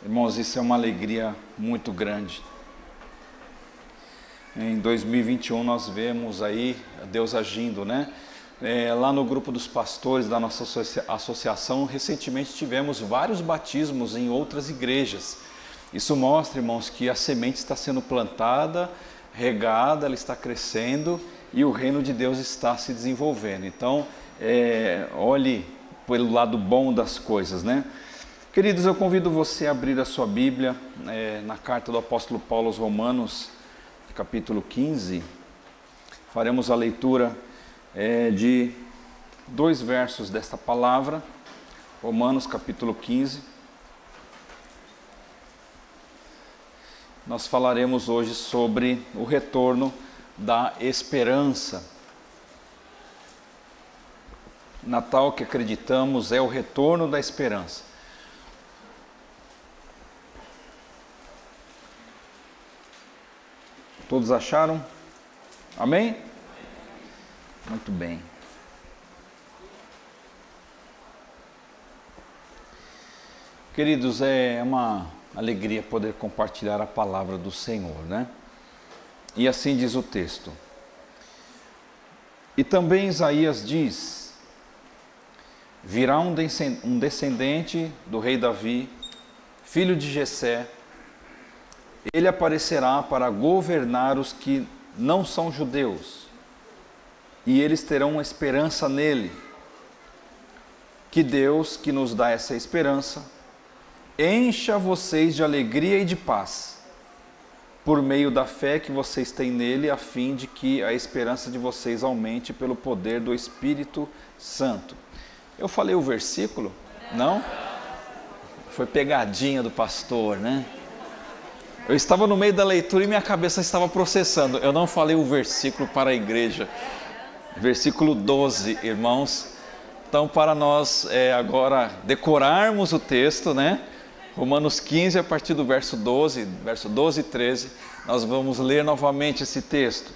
Irmãos, isso é uma alegria muito grande. Em 2021 nós vemos aí Deus agindo, né? É, lá no grupo dos pastores da nossa associação, recentemente tivemos vários batismos em outras igrejas. Isso mostra, irmãos, que a semente está sendo plantada, regada, ela está crescendo e o reino de Deus está se desenvolvendo. Então, é, olhe pelo lado bom das coisas, né? Queridos, eu convido você a abrir a sua Bíblia é, na carta do apóstolo Paulo aos Romanos, capítulo 15. Faremos a leitura é, de dois versos desta palavra, Romanos, capítulo 15. Nós falaremos hoje sobre o retorno da esperança. Natal que acreditamos é o retorno da esperança. Todos acharam? Amém? Muito bem. Queridos, é uma alegria poder compartilhar a palavra do Senhor, né? E assim diz o texto. E também Isaías diz: Virá um descendente do rei Davi, filho de Jessé, ele aparecerá para governar os que não são judeus, e eles terão esperança nele. Que Deus, que nos dá essa esperança, encha vocês de alegria e de paz, por meio da fé que vocês têm nele, a fim de que a esperança de vocês aumente pelo poder do Espírito Santo. Eu falei o versículo? Não? Foi pegadinha do pastor, né? Eu estava no meio da leitura e minha cabeça estava processando. Eu não falei o versículo para a igreja. Versículo 12, irmãos. Então, para nós é, agora decorarmos o texto, né? Romanos 15, a partir do verso 12, verso 12 e 13, nós vamos ler novamente esse texto.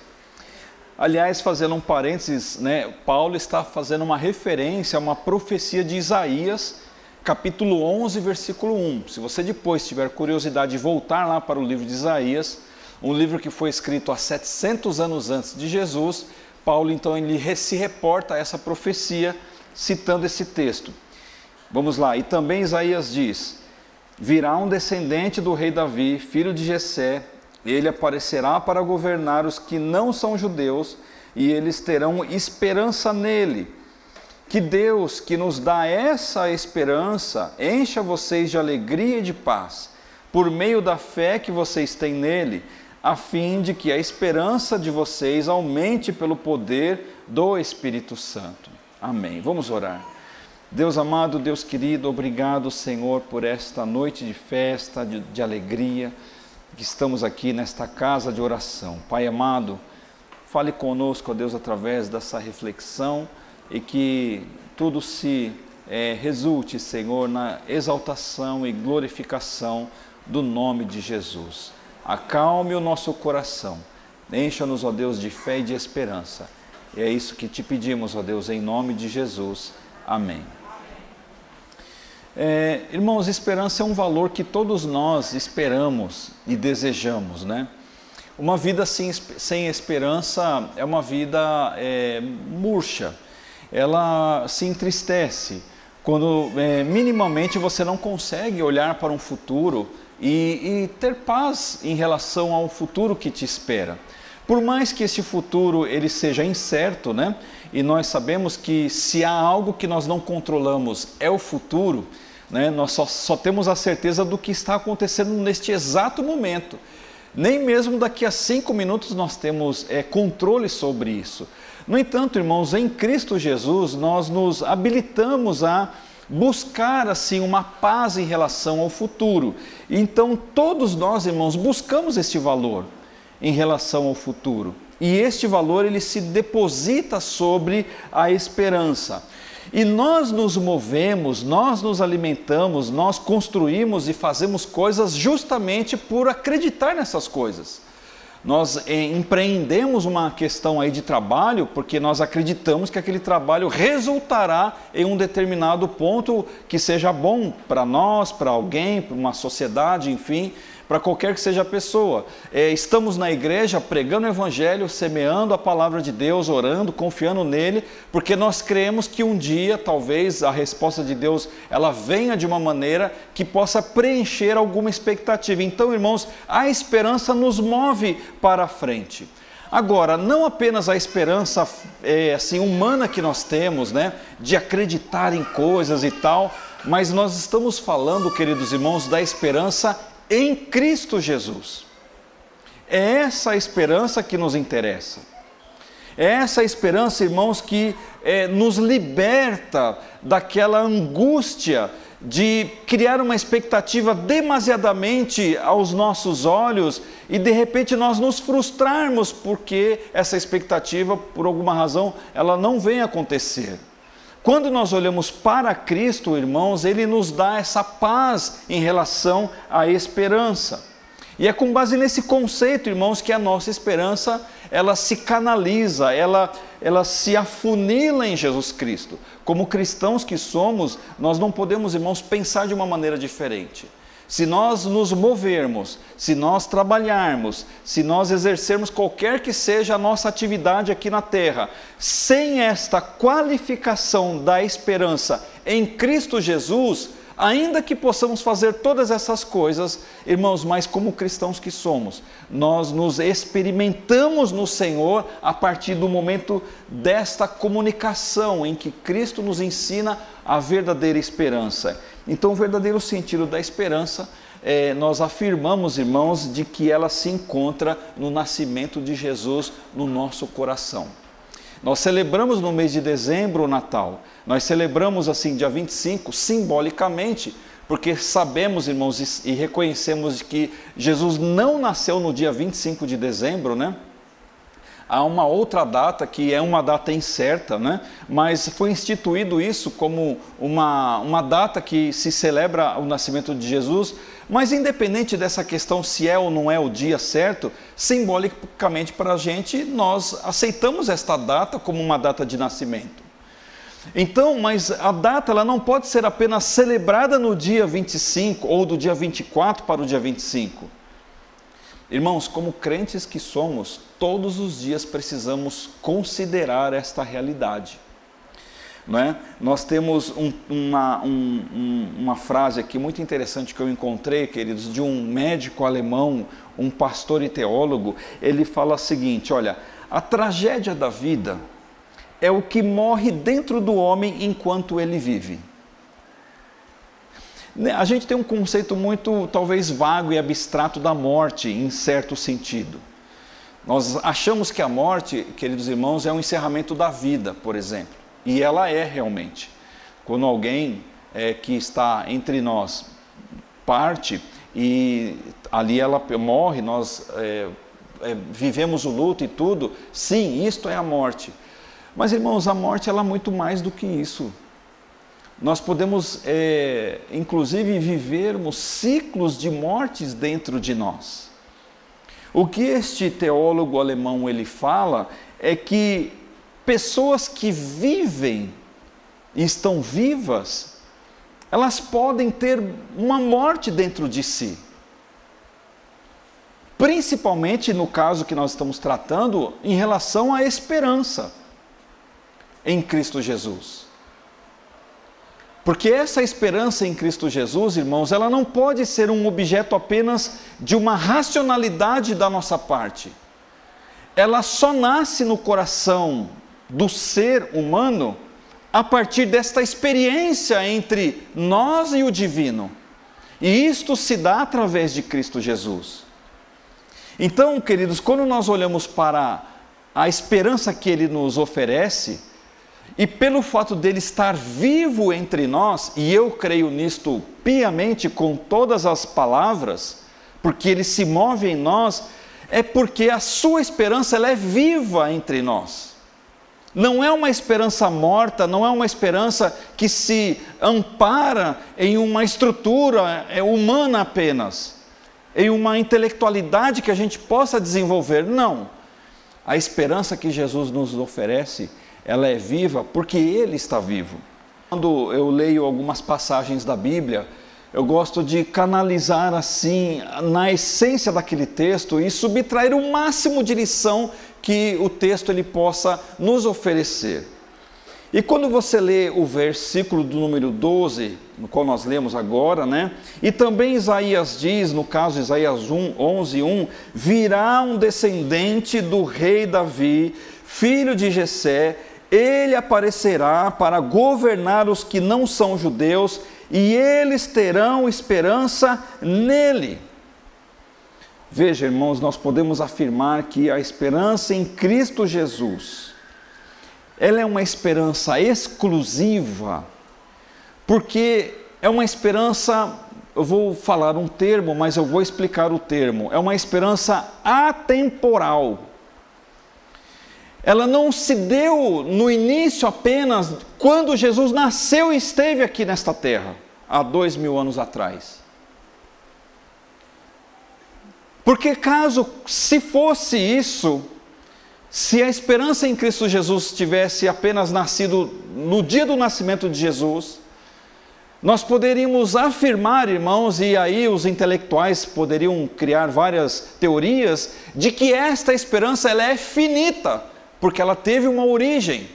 Aliás, fazendo um parênteses, né, Paulo está fazendo uma referência a uma profecia de Isaías capítulo 11, versículo 1. Se você depois tiver curiosidade de voltar lá para o livro de Isaías, um livro que foi escrito há 700 anos antes de Jesus, Paulo então ele se reporta a essa profecia citando esse texto. Vamos lá, e também Isaías diz: Virá um descendente do rei Davi, filho de Jessé, ele aparecerá para governar os que não são judeus, e eles terão esperança nele que Deus, que nos dá essa esperança, encha vocês de alegria e de paz, por meio da fé que vocês têm nele, a fim de que a esperança de vocês aumente pelo poder do Espírito Santo. Amém. Vamos orar. Deus amado, Deus querido, obrigado, Senhor, por esta noite de festa, de, de alegria, que estamos aqui nesta casa de oração. Pai amado, fale conosco, ó Deus, através dessa reflexão e que tudo se é, resulte, Senhor, na exaltação e glorificação do nome de Jesus. Acalme o nosso coração, encha-nos, ó Deus, de fé e de esperança. E é isso que te pedimos, ó Deus, em nome de Jesus. Amém. É, irmãos, esperança é um valor que todos nós esperamos e desejamos, né? Uma vida sem, sem esperança é uma vida é, murcha, ela se entristece quando é, minimamente você não consegue olhar para um futuro e, e ter paz em relação ao futuro que te espera. Por mais que esse futuro ele seja incerto, né? E nós sabemos que se há algo que nós não controlamos é o futuro, né? Nós só, só temos a certeza do que está acontecendo neste exato momento. Nem mesmo daqui a cinco minutos nós temos é, controle sobre isso. No entanto, irmãos, em Cristo Jesus nós nos habilitamos a buscar assim uma paz em relação ao futuro. Então, todos nós, irmãos, buscamos este valor em relação ao futuro. E este valor ele se deposita sobre a esperança. E nós nos movemos, nós nos alimentamos, nós construímos e fazemos coisas justamente por acreditar nessas coisas. Nós eh, empreendemos uma questão aí de trabalho porque nós acreditamos que aquele trabalho resultará em um determinado ponto que seja bom para nós, para alguém, para uma sociedade, enfim para qualquer que seja a pessoa. É, estamos na igreja pregando o Evangelho, semeando a palavra de Deus, orando, confiando nele, porque nós cremos que um dia, talvez, a resposta de Deus ela venha de uma maneira que possa preencher alguma expectativa. Então, irmãos, a esperança nos move para a frente. Agora, não apenas a esperança é, assim humana que nós temos, né, de acreditar em coisas e tal, mas nós estamos falando, queridos irmãos, da esperança em Cristo Jesus. É essa esperança que nos interessa. É essa esperança, irmãos, que é, nos liberta daquela angústia de criar uma expectativa demasiadamente aos nossos olhos e de repente nós nos frustrarmos porque essa expectativa, por alguma razão, ela não vem acontecer. Quando nós olhamos para Cristo, irmãos, Ele nos dá essa paz em relação à esperança. E é com base nesse conceito, irmãos, que a nossa esperança ela se canaliza, ela, ela se afunila em Jesus Cristo. Como cristãos que somos, nós não podemos, irmãos, pensar de uma maneira diferente. Se nós nos movermos, se nós trabalharmos, se nós exercermos qualquer que seja a nossa atividade aqui na terra, sem esta qualificação da esperança em Cristo Jesus, ainda que possamos fazer todas essas coisas, irmãos, mas como cristãos que somos, nós nos experimentamos no Senhor a partir do momento desta comunicação em que Cristo nos ensina a verdadeira esperança. Então, o verdadeiro sentido da esperança, é, nós afirmamos, irmãos, de que ela se encontra no nascimento de Jesus no nosso coração. Nós celebramos no mês de dezembro o Natal, nós celebramos assim, dia 25, simbolicamente, porque sabemos, irmãos, e reconhecemos que Jesus não nasceu no dia 25 de dezembro, né? Há uma outra data que é uma data incerta, né? mas foi instituído isso como uma, uma data que se celebra o nascimento de Jesus. Mas, independente dessa questão se é ou não é o dia certo, simbolicamente para a gente, nós aceitamos esta data como uma data de nascimento. Então, mas a data ela não pode ser apenas celebrada no dia 25 ou do dia 24 para o dia 25 Irmãos, como crentes que somos, todos os dias precisamos considerar esta realidade. Não é? Nós temos um, uma, um, uma frase aqui muito interessante que eu encontrei, queridos, de um médico alemão, um pastor e teólogo. Ele fala o seguinte: olha, a tragédia da vida é o que morre dentro do homem enquanto ele vive. Né, a gente tem um conceito muito, talvez, vago e abstrato da morte, em certo sentido. Nós achamos que a morte, queridos irmãos, é um encerramento da vida, por exemplo. E ela é realmente. Quando alguém é, que está entre nós parte e ali ela morre, nós é, é, vivemos o luto e tudo, sim, isto é a morte. Mas, irmãos, a morte ela é muito mais do que isso nós podemos, é, inclusive, vivermos ciclos de mortes dentro de nós. O que este teólogo alemão ele fala é que pessoas que vivem e estão vivas, elas podem ter uma morte dentro de si. Principalmente no caso que nós estamos tratando em relação à esperança em Cristo Jesus. Porque essa esperança em Cristo Jesus, irmãos, ela não pode ser um objeto apenas de uma racionalidade da nossa parte. Ela só nasce no coração do ser humano a partir desta experiência entre nós e o divino. E isto se dá através de Cristo Jesus. Então, queridos, quando nós olhamos para a esperança que ele nos oferece, e pelo fato dele estar vivo entre nós, e eu creio nisto piamente com todas as palavras, porque ele se move em nós, é porque a sua esperança ela é viva entre nós. Não é uma esperança morta, não é uma esperança que se ampara em uma estrutura é humana apenas. em uma intelectualidade que a gente possa desenvolver. Não. A esperança que Jesus nos oferece, ela é viva porque Ele está vivo. Quando eu leio algumas passagens da Bíblia, eu gosto de canalizar assim, na essência daquele texto e subtrair o máximo de lição que o texto ele possa nos oferecer. E quando você lê o versículo do número 12, no qual nós lemos agora, né? E também Isaías diz, no caso Isaías 1, 11, 1, virá um descendente do rei Davi, filho de Jessé, ele aparecerá para governar os que não são judeus, e eles terão esperança nele. Veja, irmãos, nós podemos afirmar que a esperança em Cristo Jesus, ela é uma esperança exclusiva, porque é uma esperança, eu vou falar um termo, mas eu vou explicar o termo, é uma esperança atemporal. Ela não se deu no início apenas quando Jesus nasceu e esteve aqui nesta terra, há dois mil anos atrás. Porque caso se fosse isso, se a esperança em Cristo Jesus tivesse apenas nascido no dia do nascimento de Jesus, nós poderíamos afirmar, irmãos, e aí os intelectuais poderiam criar várias teorias de que esta esperança ela é finita, porque ela teve uma origem.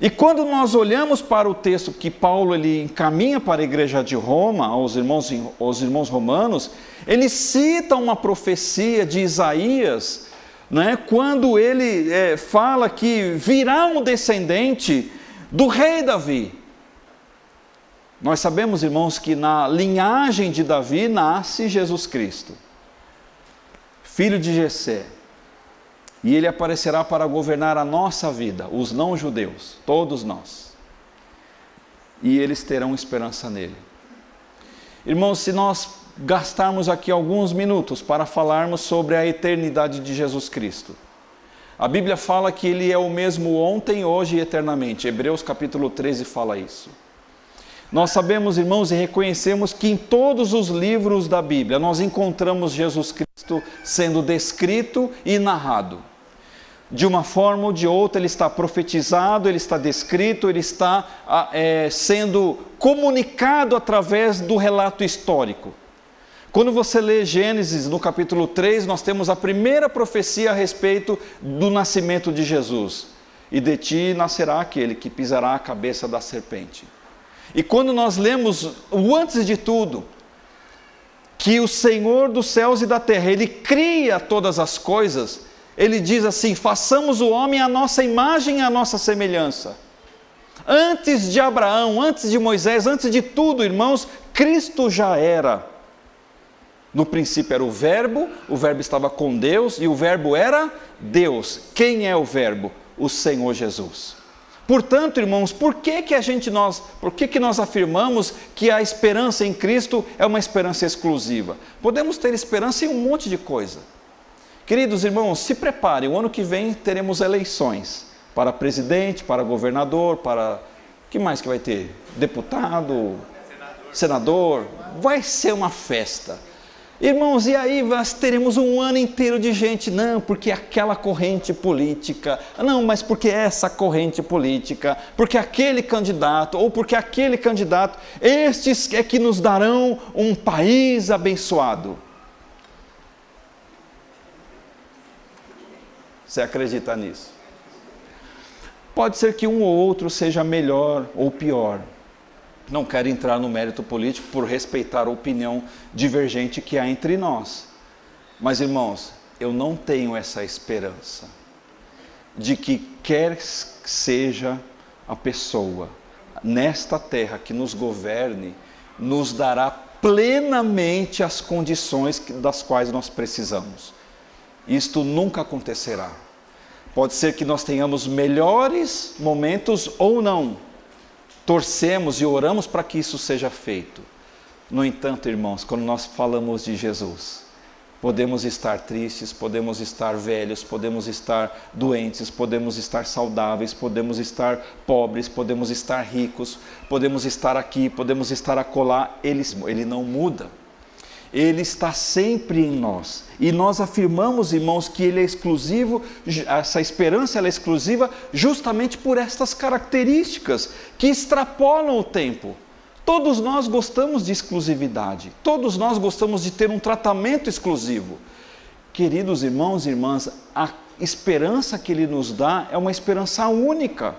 E quando nós olhamos para o texto que Paulo ele encaminha para a igreja de Roma, aos irmãos, aos irmãos romanos, ele cita uma profecia de Isaías, né, quando ele é, fala que virá um descendente do rei Davi. Nós sabemos, irmãos, que na linhagem de Davi nasce Jesus Cristo, filho de Jessé e ele aparecerá para governar a nossa vida, os não-judeus, todos nós. E eles terão esperança nele. Irmãos, se nós gastarmos aqui alguns minutos para falarmos sobre a eternidade de Jesus Cristo. A Bíblia fala que ele é o mesmo ontem, hoje e eternamente. Hebreus capítulo 13 fala isso. Nós sabemos, irmãos, e reconhecemos que em todos os livros da Bíblia nós encontramos Jesus Cristo sendo descrito e narrado de uma forma ou de outra, ele está profetizado, ele está descrito, ele está ah, é, sendo comunicado através do relato histórico. Quando você lê Gênesis no capítulo 3, nós temos a primeira profecia a respeito do nascimento de Jesus. E de ti nascerá aquele que pisará a cabeça da serpente. E quando nós lemos o antes de tudo, que o Senhor dos céus e da terra, ele cria todas as coisas, ele diz assim: façamos o homem à nossa imagem e à nossa semelhança. Antes de Abraão, antes de Moisés, antes de tudo, irmãos, Cristo já era. No princípio era o Verbo, o Verbo estava com Deus e o Verbo era Deus. Quem é o Verbo? O Senhor Jesus. Portanto, irmãos, por que que a gente nós, por que que nós afirmamos que a esperança em Cristo é uma esperança exclusiva? Podemos ter esperança em um monte de coisa. Queridos irmãos, se preparem, o ano que vem teremos eleições para presidente, para governador, para. que mais que vai ter? Deputado, senador. Vai ser uma festa. Irmãos, e aí nós teremos um ano inteiro de gente, não, porque aquela corrente política, não, mas porque essa corrente política, porque aquele candidato, ou porque aquele candidato, estes é que nos darão um país abençoado. Você acredita nisso? Pode ser que um ou outro seja melhor ou pior. Não quero entrar no mérito político por respeitar a opinião divergente que há entre nós. Mas, irmãos, eu não tenho essa esperança de que quer seja a pessoa nesta terra que nos governe, nos dará plenamente as condições das quais nós precisamos. Isto nunca acontecerá. Pode ser que nós tenhamos melhores momentos ou não. Torcemos e oramos para que isso seja feito. No entanto, irmãos, quando nós falamos de Jesus, podemos estar tristes, podemos estar velhos, podemos estar doentes, podemos estar saudáveis, podemos estar pobres, podemos estar ricos, podemos estar aqui, podemos estar acolá, ele, ele não muda. Ele está sempre em nós. E nós afirmamos, irmãos, que ele é exclusivo, essa esperança é exclusiva justamente por estas características que extrapolam o tempo. Todos nós gostamos de exclusividade, todos nós gostamos de ter um tratamento exclusivo. Queridos irmãos e irmãs, a esperança que ele nos dá é uma esperança única.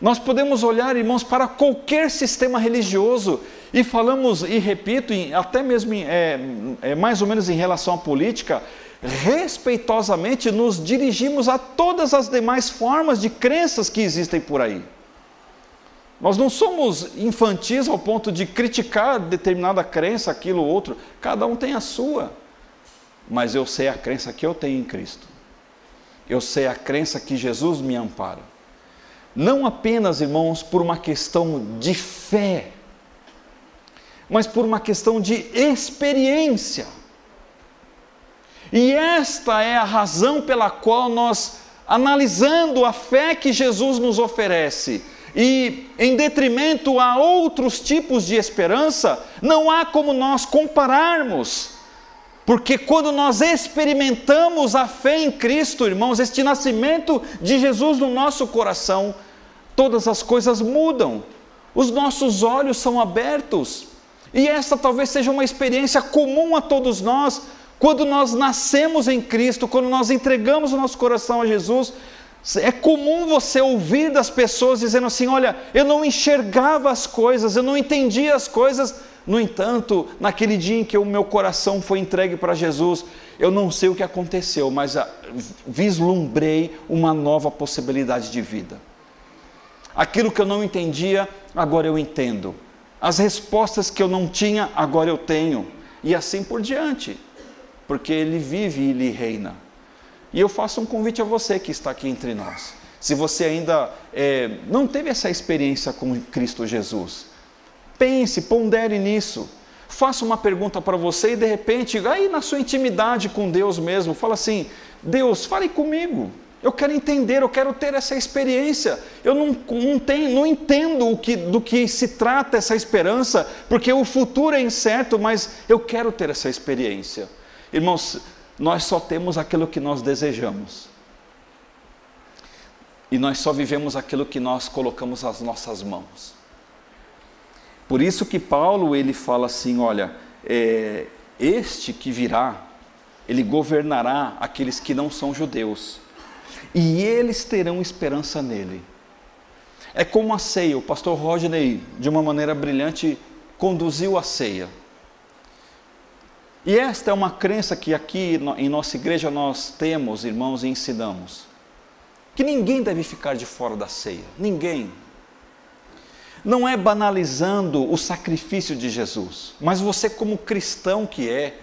Nós podemos olhar, irmãos, para qualquer sistema religioso e falamos, e repito, até mesmo é, é, mais ou menos em relação à política, respeitosamente nos dirigimos a todas as demais formas de crenças que existem por aí. Nós não somos infantis ao ponto de criticar determinada crença, aquilo ou outro, cada um tem a sua. Mas eu sei a crença que eu tenho em Cristo. Eu sei a crença que Jesus me ampara não apenas, irmãos, por uma questão de fé, mas por uma questão de experiência. E esta é a razão pela qual nós, analisando a fé que Jesus nos oferece, e em detrimento a outros tipos de esperança, não há como nós compararmos. Porque quando nós experimentamos a fé em Cristo, irmãos, este nascimento de Jesus no nosso coração, todas as coisas mudam, os nossos olhos são abertos, e esta talvez seja uma experiência comum a todos nós, quando nós nascemos em Cristo, quando nós entregamos o nosso coração a Jesus, é comum você ouvir das pessoas dizendo assim: Olha, eu não enxergava as coisas, eu não entendia as coisas, no entanto, naquele dia em que o meu coração foi entregue para Jesus, eu não sei o que aconteceu, mas ah, vislumbrei uma nova possibilidade de vida. Aquilo que eu não entendia, agora eu entendo. As respostas que eu não tinha, agora eu tenho. E assim por diante, porque Ele vive e Ele reina. E eu faço um convite a você que está aqui entre nós. Se você ainda é, não teve essa experiência com Cristo Jesus, pense, pondere nisso. Faça uma pergunta para você e de repente, aí na sua intimidade com Deus mesmo, fala assim: Deus, fale comigo. Eu quero entender, eu quero ter essa experiência. Eu não, não, tenho, não entendo que, do que se trata essa esperança, porque o futuro é incerto, mas eu quero ter essa experiência. Irmãos, nós só temos aquilo que nós desejamos. E nós só vivemos aquilo que nós colocamos nas nossas mãos. Por isso que Paulo ele fala assim, olha, é, este que virá, ele governará aqueles que não são judeus e eles terão esperança nele. É como a ceia, o pastor Rodney, de uma maneira brilhante, conduziu a ceia. E esta é uma crença que aqui em nossa igreja nós temos, irmãos, e ensinamos. Que ninguém deve ficar de fora da ceia, ninguém. Não é banalizando o sacrifício de Jesus, mas você, como cristão que é,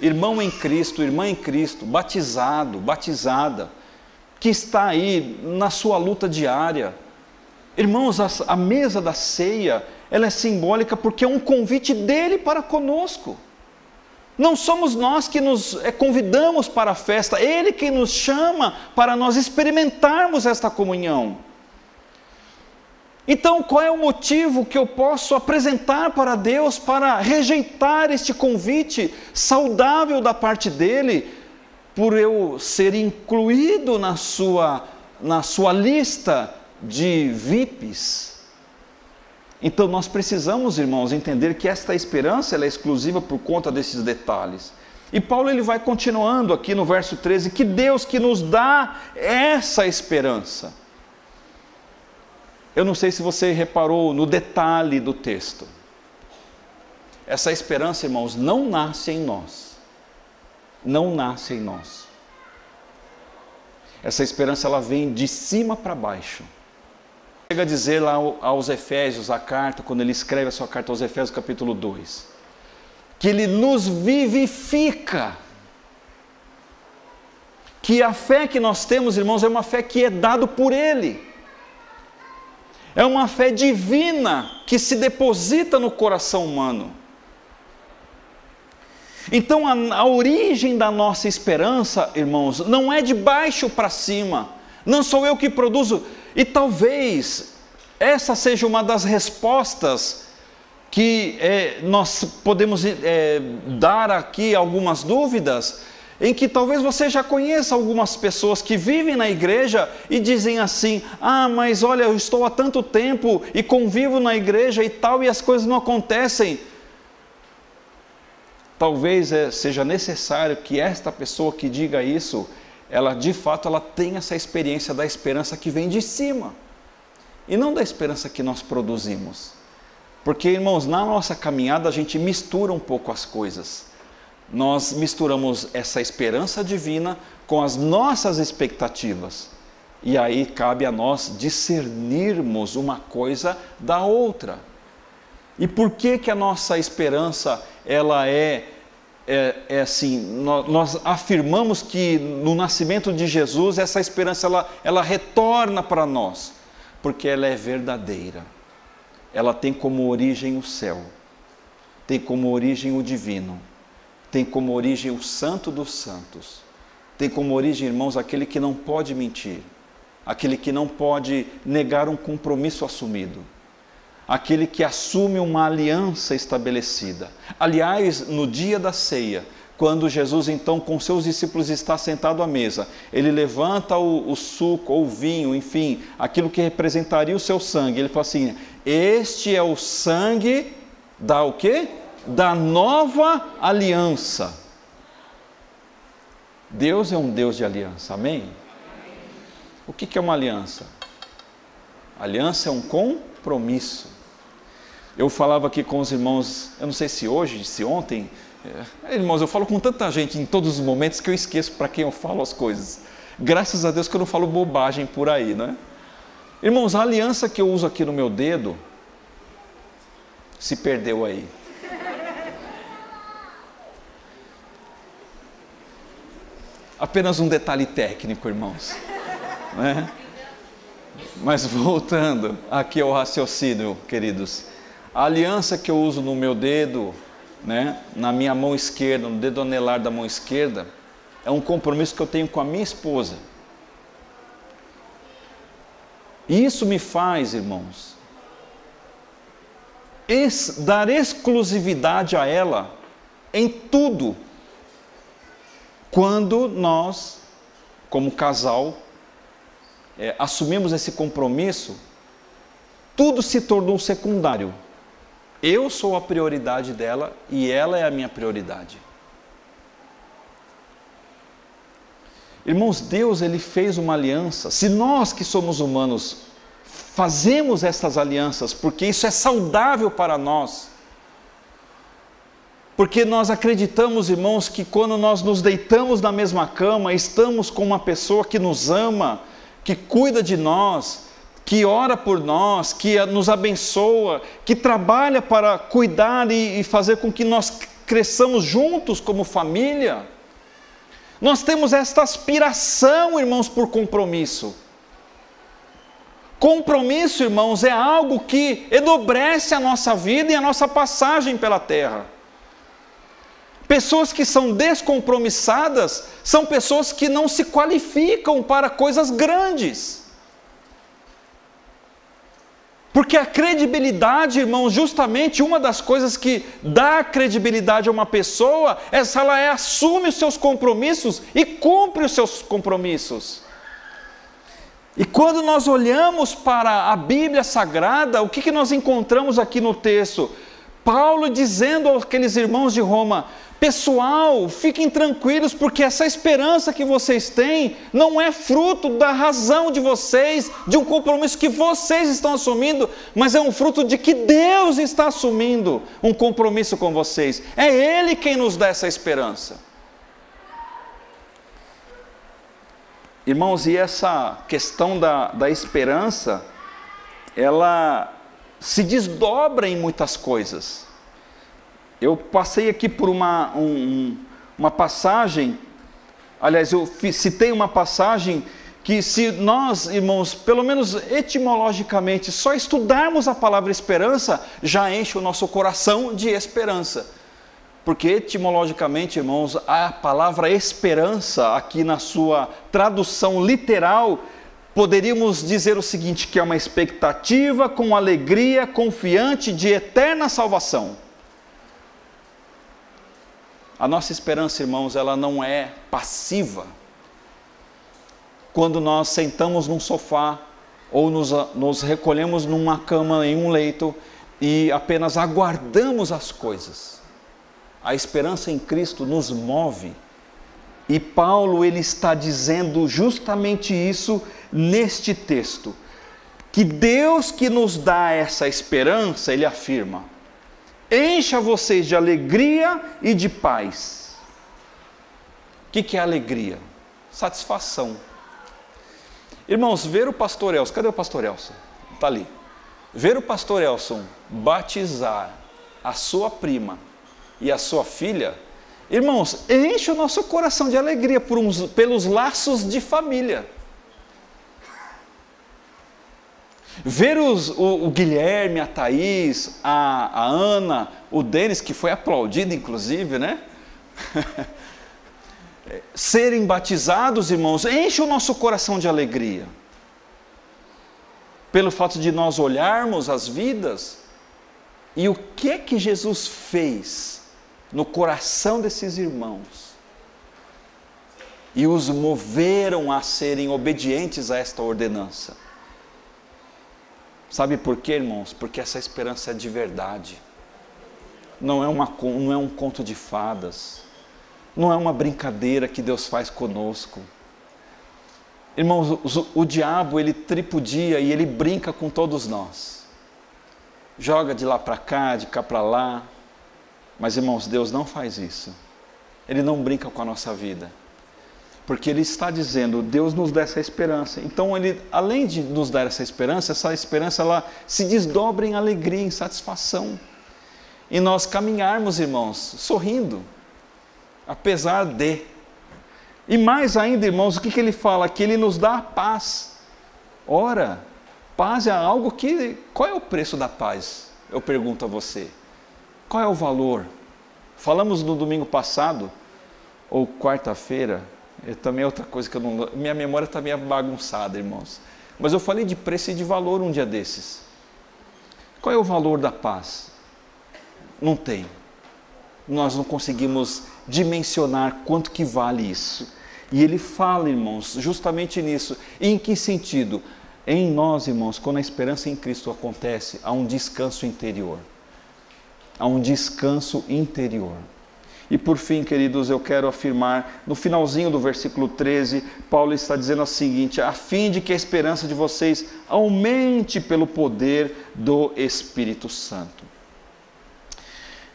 irmão em Cristo, irmã em Cristo, batizado, batizada, que está aí na sua luta diária. Irmãos, a, a mesa da ceia, ela é simbólica porque é um convite dele para conosco. Não somos nós que nos é, convidamos para a festa, Ele que nos chama para nós experimentarmos esta comunhão. Então, qual é o motivo que eu posso apresentar para Deus para rejeitar este convite saudável da parte dele, por eu ser incluído na sua, na sua lista de VIPs. Então nós precisamos, irmãos, entender que esta esperança é exclusiva por conta desses detalhes. E Paulo ele vai continuando aqui no verso 13, que Deus que nos dá essa esperança. Eu não sei se você reparou no detalhe do texto. Essa esperança, irmãos, não nasce em nós não nasce em nós. Essa esperança ela vem de cima para baixo. Chega a dizer lá aos Efésios, a carta, quando ele escreve a sua carta aos Efésios, capítulo 2, que ele nos vivifica. Que a fé que nós temos, irmãos, é uma fé que é dado por ele. É uma fé divina que se deposita no coração humano. Então, a, a origem da nossa esperança, irmãos, não é de baixo para cima, não sou eu que produzo, e talvez essa seja uma das respostas que é, nós podemos é, dar aqui algumas dúvidas, em que talvez você já conheça algumas pessoas que vivem na igreja e dizem assim: Ah, mas olha, eu estou há tanto tempo e convivo na igreja e tal, e as coisas não acontecem. Talvez é, seja necessário que esta pessoa que diga isso, ela de fato ela tenha essa experiência da esperança que vem de cima e não da esperança que nós produzimos. Porque, irmãos, na nossa caminhada a gente mistura um pouco as coisas nós misturamos essa esperança divina com as nossas expectativas. E aí cabe a nós discernirmos uma coisa da outra. E por que que a nossa esperança ela é é, é assim, nós, nós, afirmamos que no nascimento de Jesus essa esperança ela, ela retorna para nós, porque ela é verdadeira. Ela tem como origem o céu, tem como origem o divino tem como origem o Santo dos Santos. Tem como origem, irmãos, aquele que não pode mentir, aquele que não pode negar um compromisso assumido, aquele que assume uma aliança estabelecida. Aliás, no dia da ceia, quando Jesus então com seus discípulos está sentado à mesa, ele levanta o, o, suco ou o vinho, enfim, aquilo que representaria o seu sangue. Ele fala assim: "Este é o sangue da o quê? Da nova aliança. Deus é um Deus de aliança, amém? O que é uma aliança? Aliança é um compromisso. Eu falava aqui com os irmãos, eu não sei se hoje, se ontem, é, irmãos, eu falo com tanta gente em todos os momentos que eu esqueço para quem eu falo as coisas. Graças a Deus que eu não falo bobagem por aí, né? Irmãos, a aliança que eu uso aqui no meu dedo se perdeu aí. Apenas um detalhe técnico, irmãos. Né? Mas voltando aqui ao raciocínio, queridos. A aliança que eu uso no meu dedo, né, na minha mão esquerda, no dedo anelar da mão esquerda, é um compromisso que eu tenho com a minha esposa. E isso me faz, irmãos, dar exclusividade a ela em tudo quando nós, como casal, é, assumimos esse compromisso, tudo se tornou secundário. Eu sou a prioridade dela e ela é a minha prioridade. Irmãos, Deus ele fez uma aliança. Se nós que somos humanos fazemos essas alianças, porque isso é saudável para nós, porque nós acreditamos, irmãos, que quando nós nos deitamos na mesma cama, estamos com uma pessoa que nos ama, que cuida de nós, que ora por nós, que nos abençoa, que trabalha para cuidar e fazer com que nós cresçamos juntos como família. Nós temos esta aspiração, irmãos, por compromisso. Compromisso, irmãos, é algo que enobrece a nossa vida e a nossa passagem pela terra. Pessoas que são descompromissadas são pessoas que não se qualificam para coisas grandes. Porque a credibilidade, irmãos, justamente uma das coisas que dá credibilidade a uma pessoa é se ela é, assume os seus compromissos e cumpre os seus compromissos. E quando nós olhamos para a Bíblia Sagrada, o que, que nós encontramos aqui no texto? Paulo dizendo àqueles irmãos de Roma: Pessoal, fiquem tranquilos, porque essa esperança que vocês têm não é fruto da razão de vocês, de um compromisso que vocês estão assumindo, mas é um fruto de que Deus está assumindo um compromisso com vocês. É Ele quem nos dá essa esperança. Irmãos, e essa questão da, da esperança, ela se desdobra em muitas coisas. Eu passei aqui por uma, um, uma passagem, aliás, eu citei uma passagem que, se nós, irmãos, pelo menos etimologicamente, só estudarmos a palavra esperança, já enche o nosso coração de esperança. Porque etimologicamente, irmãos, a palavra esperança, aqui na sua tradução literal, poderíamos dizer o seguinte: que é uma expectativa com alegria, confiante de eterna salvação. A nossa esperança, irmãos, ela não é passiva. Quando nós sentamos num sofá ou nos, nos recolhemos numa cama, em um leito e apenas aguardamos as coisas. A esperança em Cristo nos move. E Paulo ele está dizendo justamente isso neste texto. Que Deus que nos dá essa esperança, ele afirma: encha vocês de alegria e de paz. O que, que é alegria? Satisfação. Irmãos, ver o pastor Elson, cadê o pastor Elson? Está ali. Ver o pastor Elson batizar a sua prima e a sua filha, irmãos, enche o nosso coração de alegria uns, pelos laços de família. Ver os, o, o, Guilherme, a Thaís, a, a Ana, o Denis, que foi aplaudido inclusive, né? Serem batizados, irmãos, enche o nosso coração de alegria. Pelo fato de nós olharmos as vidas e o que é que Jesus fez no coração desses irmãos e os moveram a serem obedientes a esta ordenança. Sabe por quê, irmãos? Porque essa esperança é de verdade. Não é, uma, não é um conto de fadas. Não é uma brincadeira que Deus faz conosco. Irmãos, o, o diabo ele tripudia e ele brinca com todos nós. Joga de lá para cá, de cá para lá. Mas, irmãos, Deus não faz isso. Ele não brinca com a nossa vida porque ele está dizendo, Deus nos dá essa esperança. Então, ele, além de nos dar essa esperança, essa esperança ela se desdobra em alegria, em satisfação. E nós caminharmos, irmãos, sorrindo, apesar de. E mais ainda, irmãos, o que, que ele fala? Que ele nos dá a paz. Ora, paz é algo que. Qual é o preço da paz? Eu pergunto a você. Qual é o valor? Falamos no domingo passado, ou quarta-feira, é também é outra coisa que eu não. Minha memória está meio bagunçada, irmãos. Mas eu falei de preço e de valor um dia desses. Qual é o valor da paz? Não tem. Nós não conseguimos dimensionar quanto que vale isso. E ele fala, irmãos, justamente nisso. em que sentido? Em nós, irmãos, quando a esperança em Cristo acontece, há um descanso interior. Há um descanso interior. E por fim, queridos, eu quero afirmar, no finalzinho do versículo 13, Paulo está dizendo o seguinte: a fim de que a esperança de vocês aumente pelo poder do Espírito Santo.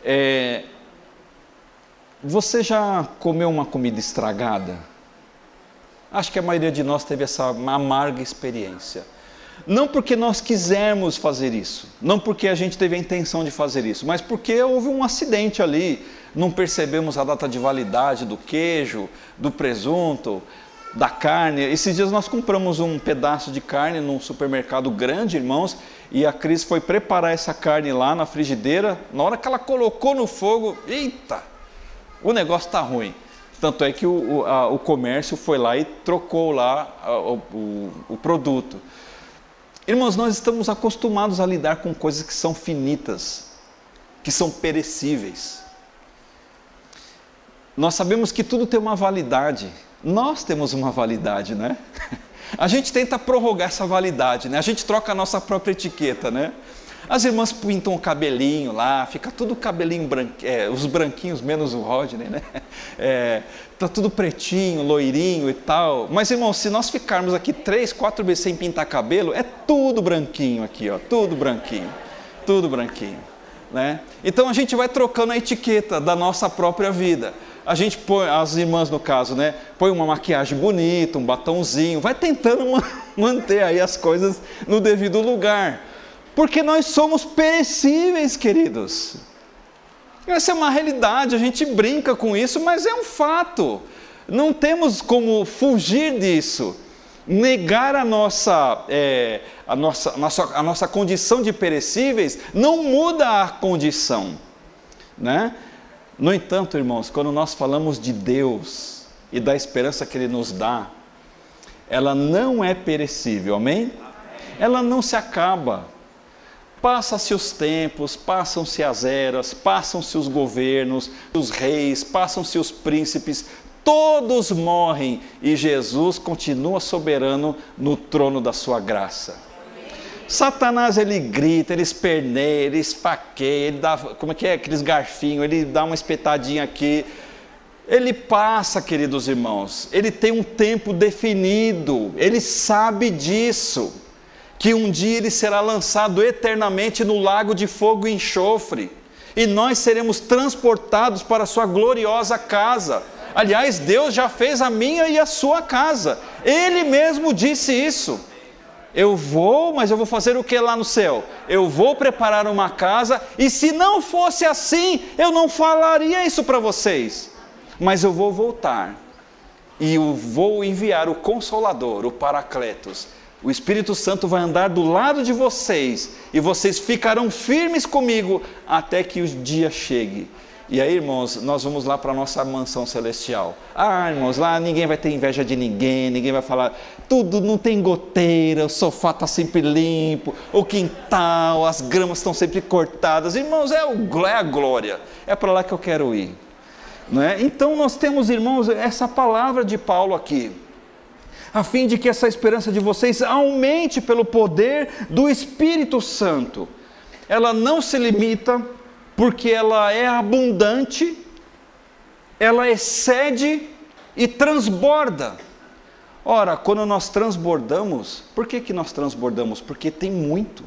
É, você já comeu uma comida estragada? Acho que a maioria de nós teve essa amarga experiência. Não porque nós quisermos fazer isso, não porque a gente teve a intenção de fazer isso, mas porque houve um acidente ali, não percebemos a data de validade do queijo, do presunto, da carne. Esses dias nós compramos um pedaço de carne num supermercado grande, irmãos, e a Cris foi preparar essa carne lá na frigideira. Na hora que ela colocou no fogo, eita, o negócio está ruim. Tanto é que o, o, a, o, comércio foi lá e trocou lá a, o, o produto. Irmãos, nós estamos acostumados a lidar com coisas que são finitas, que são perecíveis. Nós sabemos que tudo tem uma validade. Nós temos uma validade, né? A gente tenta prorrogar essa validade, né? A gente troca a nossa própria etiqueta, né? As irmãs pintam o cabelinho lá, fica tudo cabelinho branco, é, os branquinhos menos o Rodney, né? É, tá tudo pretinho, loirinho e tal. Mas irmão, se nós ficarmos aqui três, quatro meses sem pintar cabelo, é tudo branquinho aqui, ó, tudo branquinho, tudo branquinho, né? Então a gente vai trocando a etiqueta da nossa própria vida a gente põe, as irmãs no caso, né? Põe uma maquiagem bonita, um batonzinho, vai tentando manter aí as coisas no devido lugar. Porque nós somos perecíveis, queridos. Essa é uma realidade, a gente brinca com isso, mas é um fato. Não temos como fugir disso. Negar a nossa, é, a nossa, a nossa, a nossa condição de perecíveis não muda a condição. Né? No entanto, irmãos, quando nós falamos de Deus e da esperança que Ele nos dá, ela não é perecível, amém? Ela não se acaba. Passa-se os tempos, passam-se as eras, passam-se os governos, os reis, passam-se os príncipes, todos morrem e Jesus continua soberano no trono da sua graça. Satanás ele grita, ele esperneia, ele esfaqueia, ele dá, como é que é, aqueles garfinhos, ele dá uma espetadinha aqui. Ele passa, queridos irmãos, ele tem um tempo definido, ele sabe disso, que um dia ele será lançado eternamente no lago de fogo e enxofre, e nós seremos transportados para a sua gloriosa casa. Aliás, Deus já fez a minha e a sua casa, ele mesmo disse isso. Eu vou, mas eu vou fazer o que lá no céu? Eu vou preparar uma casa, e se não fosse assim, eu não falaria isso para vocês. Mas eu vou voltar, e eu vou enviar o Consolador, o Paracletos. O Espírito Santo vai andar do lado de vocês, e vocês ficarão firmes comigo até que o dia chegue. E aí, irmãos, nós vamos lá para a nossa mansão celestial. Ah, irmãos, lá ninguém vai ter inveja de ninguém, ninguém vai falar, tudo não tem goteira, o sofá está sempre limpo, o quintal, as gramas estão sempre cortadas. Irmãos, é, o, é a glória, é para lá que eu quero ir. Não é? Então, nós temos, irmãos, essa palavra de Paulo aqui a fim de que essa esperança de vocês aumente pelo poder do Espírito Santo. Ela não se limita porque ela é abundante, ela excede e transborda. Ora, quando nós transbordamos, por que, que nós transbordamos? Porque tem muito.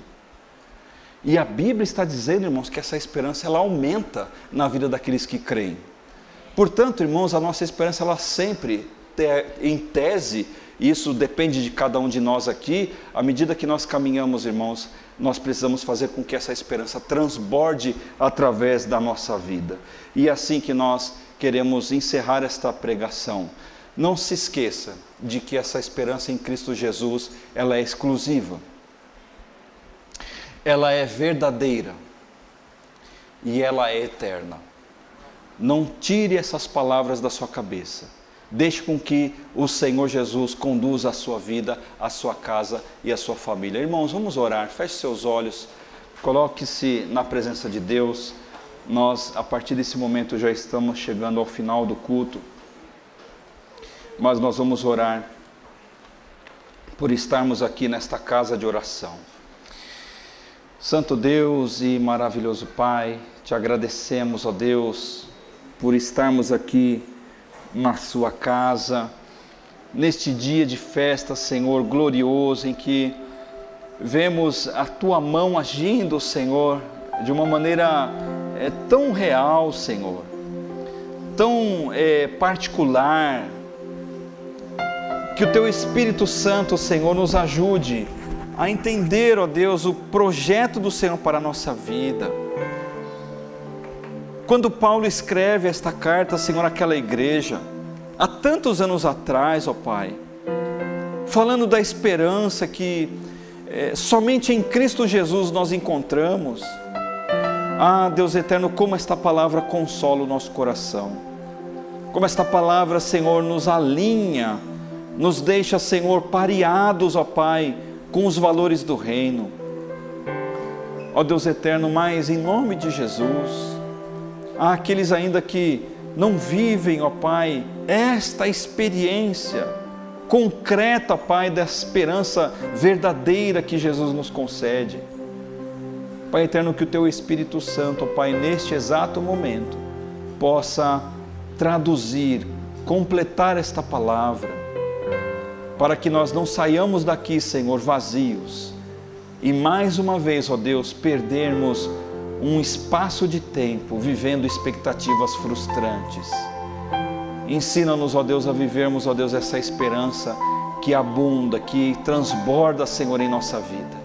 E a Bíblia está dizendo, irmãos, que essa esperança ela aumenta na vida daqueles que creem. Portanto, irmãos, a nossa esperança ela sempre, em tese, isso depende de cada um de nós aqui, à medida que nós caminhamos, irmãos, nós precisamos fazer com que essa esperança transborde através da nossa vida. E é assim que nós queremos encerrar esta pregação. Não se esqueça de que essa esperança em Cristo Jesus, ela é exclusiva. Ela é verdadeira e ela é eterna. Não tire essas palavras da sua cabeça. Deixe com que o Senhor Jesus conduza a sua vida, a sua casa e a sua família. Irmãos, vamos orar. Feche seus olhos. Coloque-se na presença de Deus. Nós, a partir desse momento, já estamos chegando ao final do culto. Mas nós vamos orar por estarmos aqui nesta casa de oração. Santo Deus e maravilhoso Pai, te agradecemos, ó Deus, por estarmos aqui na sua casa, neste dia de festa, Senhor, glorioso, em que vemos a tua mão agindo, Senhor, de uma maneira é, tão real, Senhor, tão é, particular. Que o teu Espírito Santo, Senhor, nos ajude a entender, ó Deus, o projeto do Senhor para a nossa vida quando Paulo escreve esta carta, Senhor, àquela igreja, há tantos anos atrás, ó Pai, falando da esperança que é, somente em Cristo Jesus nós encontramos. Ah, Deus eterno, como esta palavra consola o nosso coração, como esta palavra, Senhor, nos alinha, nos deixa, Senhor, pareados, ó Pai, com os valores do reino. Ó Deus eterno, mas em nome de Jesus, Há aqueles ainda que não vivem, ó Pai, esta experiência concreta, Pai, da esperança verdadeira que Jesus nos concede. Pai eterno, que o Teu Espírito Santo, ó Pai, neste exato momento, possa traduzir, completar esta palavra, para que nós não saiamos daqui, Senhor, vazios, e mais uma vez, ó Deus, perdermos um espaço de tempo vivendo expectativas frustrantes. Ensina-nos, ó Deus, a vivermos, ó Deus, essa esperança que abunda, que transborda, Senhor, em nossa vida.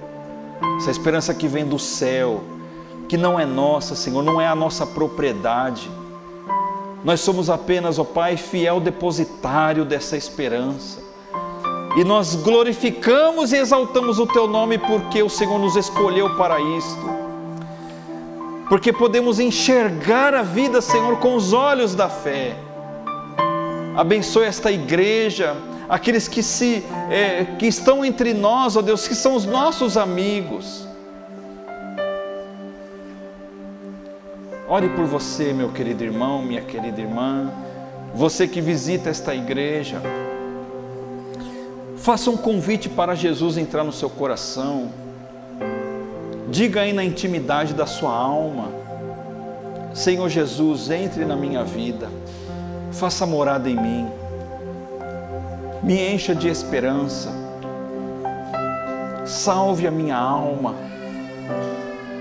Essa esperança que vem do céu, que não é nossa, Senhor, não é a nossa propriedade. Nós somos apenas, ó Pai, fiel depositário dessa esperança. E nós glorificamos e exaltamos o Teu nome porque o Senhor nos escolheu para isto porque podemos enxergar a vida, Senhor, com os olhos da fé. Abençoe esta igreja, aqueles que se é, que estão entre nós, ó Deus, que são os nossos amigos. Ore por você, meu querido irmão, minha querida irmã, você que visita esta igreja. Faça um convite para Jesus entrar no seu coração. Diga aí na intimidade da sua alma: Senhor Jesus, entre na minha vida, faça morada em mim, me encha de esperança, salve a minha alma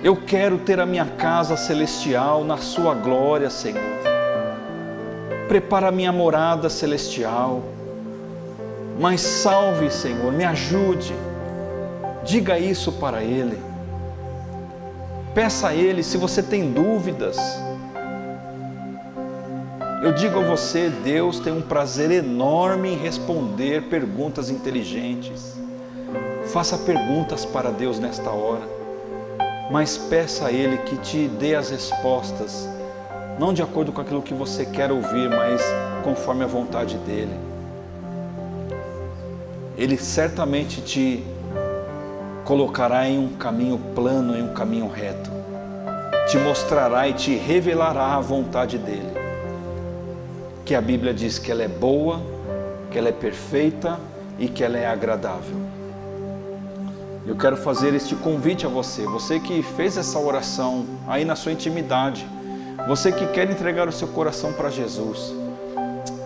eu quero ter a minha casa celestial na Sua glória, Senhor. Prepara a minha morada celestial. Mas salve, Senhor, me ajude. Diga isso para Ele. Peça a Ele se você tem dúvidas. Eu digo a você, Deus tem um prazer enorme em responder perguntas inteligentes. Faça perguntas para Deus nesta hora mas peça a Ele que te dê as respostas, não de acordo com aquilo que você quer ouvir, mas conforme a vontade dEle. Ele certamente te colocará em um caminho plano, em um caminho reto, te mostrará e te revelará a vontade dEle. Que a Bíblia diz que ela é boa, que ela é perfeita e que ela é agradável. Eu quero fazer este convite a você, você que fez essa oração aí na sua intimidade, você que quer entregar o seu coração para Jesus.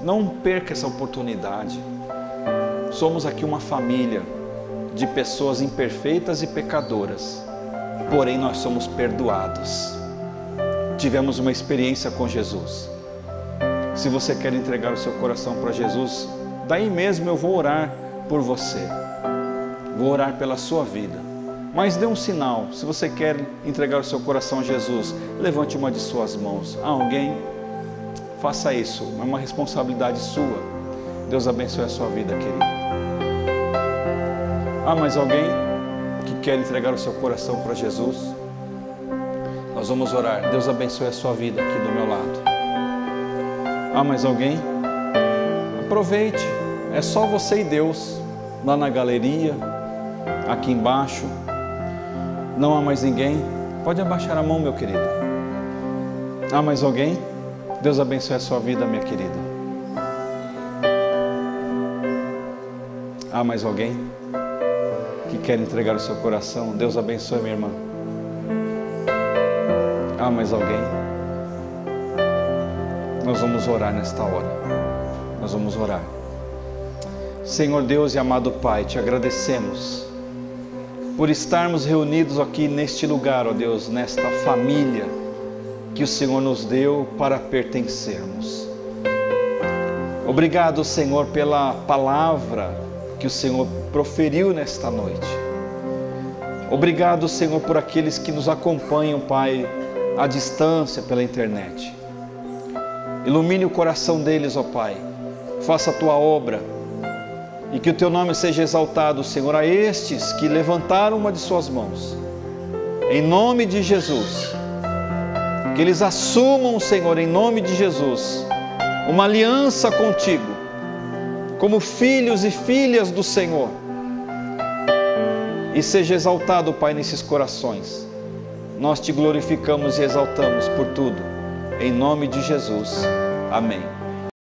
Não perca essa oportunidade. Somos aqui uma família de pessoas imperfeitas e pecadoras, porém nós somos perdoados. Tivemos uma experiência com Jesus. Se você quer entregar o seu coração para Jesus, daí mesmo eu vou orar por você vou orar pela sua vida. Mas dê um sinal, se você quer entregar o seu coração a Jesus, levante uma de suas mãos. Há alguém? Faça isso, é uma responsabilidade sua. Deus abençoe a sua vida, querido. Há mais alguém que quer entregar o seu coração para Jesus? Nós vamos orar. Deus abençoe a sua vida aqui do meu lado. Há mais alguém? Aproveite, é só você e Deus lá na galeria aqui embaixo. Não há mais ninguém? Pode abaixar a mão, meu querido. Há mais alguém? Deus abençoe a sua vida, minha querida. Há mais alguém que quer entregar o seu coração? Deus abençoe, minha irmã. Há mais alguém? Nós vamos orar nesta hora. Nós vamos orar. Senhor Deus e amado Pai, te agradecemos por estarmos reunidos aqui neste lugar, ó Deus, nesta família que o Senhor nos deu para pertencermos. Obrigado, Senhor, pela palavra que o Senhor proferiu nesta noite. Obrigado, Senhor, por aqueles que nos acompanham, Pai, à distância pela internet. Ilumine o coração deles, ó Pai. Faça a tua obra e que o teu nome seja exaltado, Senhor, a estes que levantaram uma de suas mãos. Em nome de Jesus. Que eles assumam, Senhor, em nome de Jesus, uma aliança contigo, como filhos e filhas do Senhor. E seja exaltado, Pai, nesses corações. Nós te glorificamos e exaltamos por tudo. Em nome de Jesus. Amém.